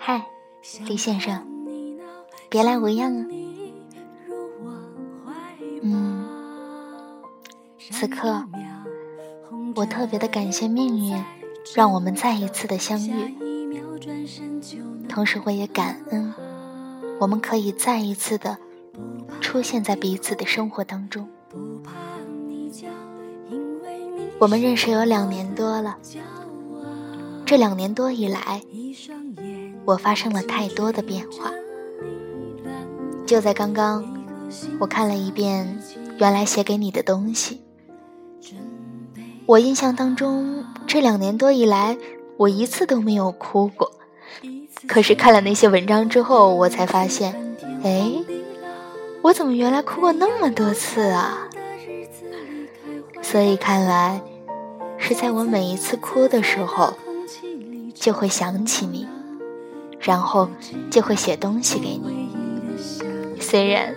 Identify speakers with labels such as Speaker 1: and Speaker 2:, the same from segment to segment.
Speaker 1: 嗨，李先生，别来无恙啊。嗯，此刻我特别的感谢命运，让我们再一次的相遇。同时，我也感恩我们可以再一次的出现在彼此的生活当中。我们认识有两年多了，这两年多以来。我发生了太多的变化。就在刚刚，我看了一遍原来写给你的东西。我印象当中，这两年多以来，我一次都没有哭过。可是看了那些文章之后，我才发现，哎，我怎么原来哭过那么多次啊？所以看来，是在我每一次哭的时候，就会想起你。然后就会写东西给你，虽然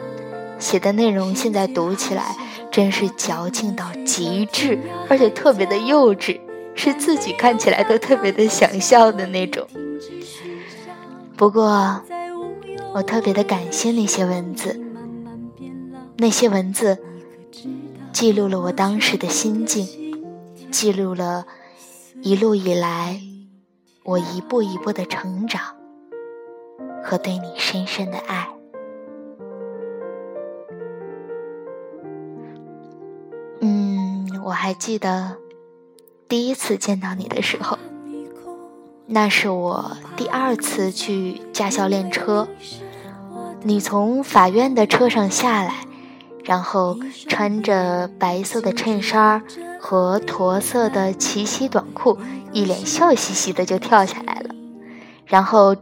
Speaker 1: 写的内容现在读起来真是矫情到极致，而且特别的幼稚，是自己看起来都特别的想笑的那种。不过，我特别的感谢那些文字，那些文字记录了我当时的心境，记录了一路以来我一步一步的成长。和对你深深的爱。我还记得第一次见到你的时候，那是我第二次去驾校练车。你从法院的车上下来，然后穿着白色的衬衫和驼色的齐膝短裤，一脸笑嘻嘻的就跳下来了，然后。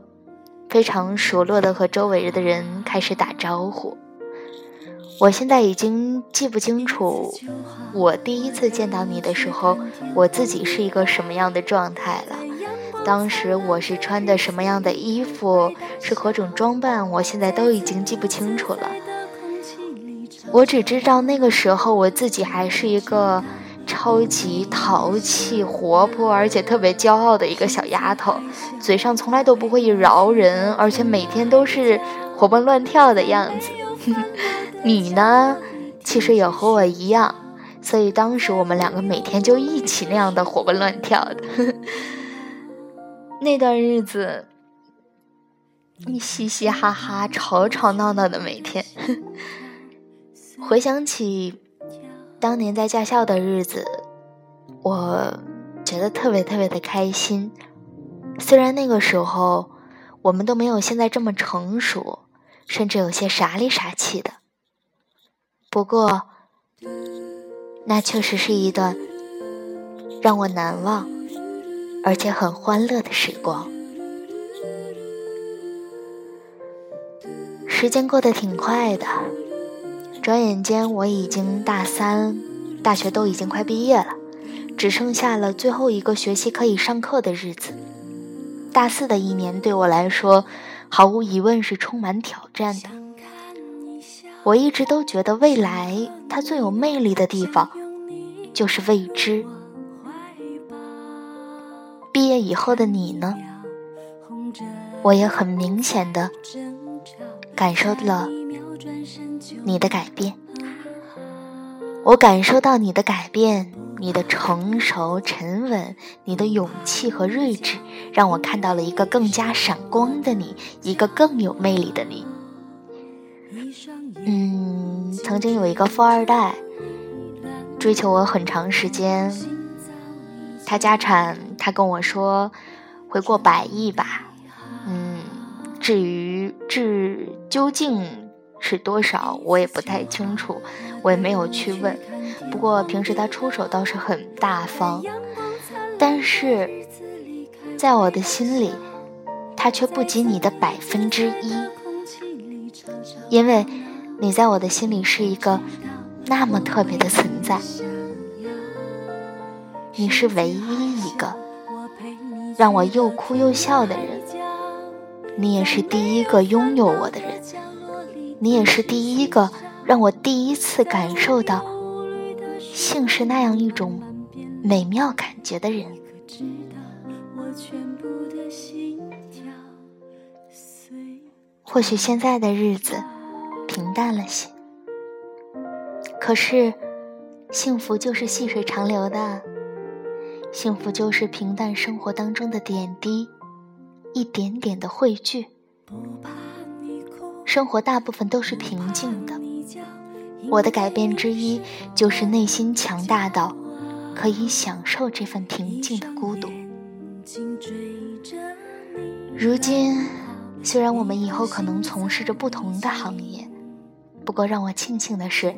Speaker 1: 非常熟络的和周围的人开始打招呼。我现在已经记不清楚，我第一次见到你的时候，我自己是一个什么样的状态了。当时我是穿的什么样的衣服，是何种装扮，我现在都已经记不清楚了。我只知道那个时候我自己还是一个。超级淘气、活泼，而且特别骄傲的一个小丫头，嘴上从来都不会饶人，而且每天都是活蹦乱跳的样子。你呢，其实也和我一样，所以当时我们两个每天就一起那样的活蹦乱跳的。那段日子，嘻嘻哈哈、吵吵闹闹的每天，回想起。当年在驾校的日子，我觉得特别特别的开心。虽然那个时候我们都没有现在这么成熟，甚至有些傻里傻气的，不过那确实是一段让我难忘而且很欢乐的时光。时间过得挺快的。转眼间，我已经大三，大学都已经快毕业了，只剩下了最后一个学期可以上课的日子。大四的一年对我来说，毫无疑问是充满挑战的。我一直都觉得未来它最有魅力的地方，就是未知。毕业以后的你呢？我也很明显的感受了。你的改变，我感受到你的改变，你的成熟沉稳，你的勇气和睿智，让我看到了一个更加闪光的你，一个更有魅力的你。嗯，曾经有一个富二代追求我很长时间，他家产他跟我说会过百亿吧。嗯，至于至究竟。是多少我也不太清楚，我也没有去问。不过平时他出手倒是很大方，但是在我的心里，他却不及你的百分之一。因为你在我的心里是一个那么特别的存在。你是唯一一个让我又哭又笑的人，你也是第一个拥有我的人，你也是第一个让我第一次感受到性是那样一种美妙感觉的人。或许现在的日子平淡了些，可是幸福就是细水长流的，幸福就是平淡生活当中的点滴，一点点的汇聚。生活大部分都是平静的，我的改变之一就是内心强大到可以享受这份平静的孤独。如今。虽然我们以后可能从事着不同的行业，不过让我庆幸的是，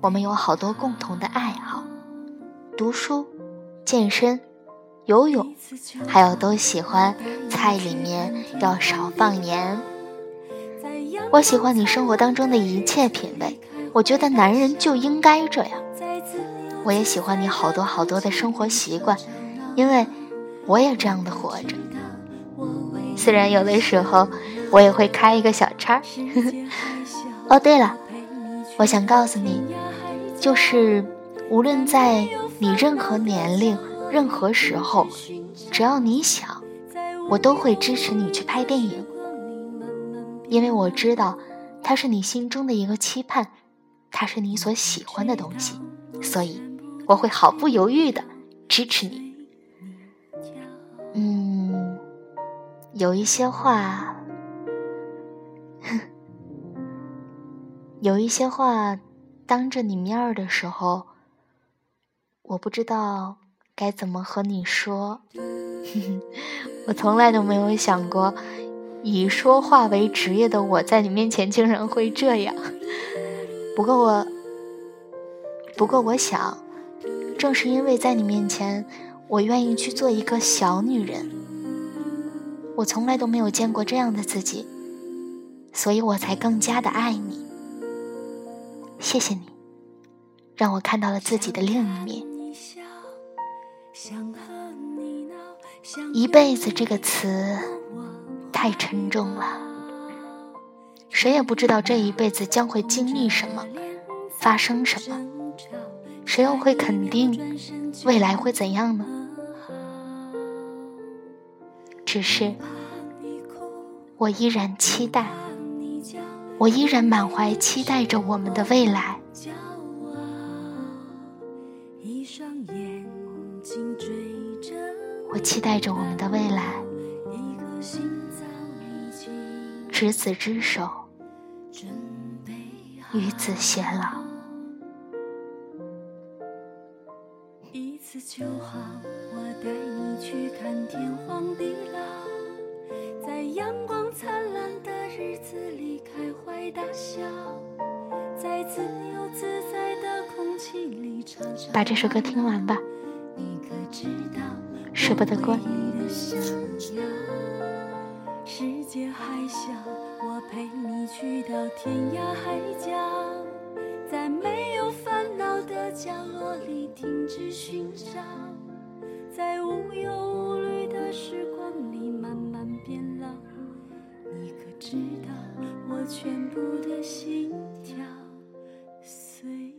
Speaker 1: 我们有好多共同的爱好：读书、健身、游泳，还有都喜欢菜里面要少放盐。我喜欢你生活当中的一切品味，我觉得男人就应该这样。我也喜欢你好多好多的生活习惯，因为我也这样的活着。虽然有的时候我也会开一个小差儿。哦，对了，我想告诉你，就是无论在你任何年龄、任何时候，只要你想，我都会支持你去拍电影，因为我知道它是你心中的一个期盼，它是你所喜欢的东西，所以我会毫不犹豫的支持你。嗯有一些话，有一些话，当着你面儿的时候，我不知道该怎么和你说。我从来都没有想过，以说话为职业的我在你面前竟然会这样。不过我，不过我想，正是因为在你面前，我愿意去做一个小女人。我从来都没有见过这样的自己，所以我才更加的爱你。谢谢你，让我看到了自己的另一面。一辈子这个词太沉重了，谁也不知道这一辈子将会经历什么，发生什么，谁又会肯定未来会怎样呢？只是，我依然期待，我依然满怀期待着我们的未来。我期待着我们的未来，执子之手，与子偕老。一次就好，我带你去看天大笑，在自由自在的空气里唱唱。把这首歌听完吧，舍不得关。世界还小，我陪你去到天涯海角，在没有烦恼的角落里。停止寻找，在无忧无虑的时光里慢慢变老。你可知道我全部的心跳随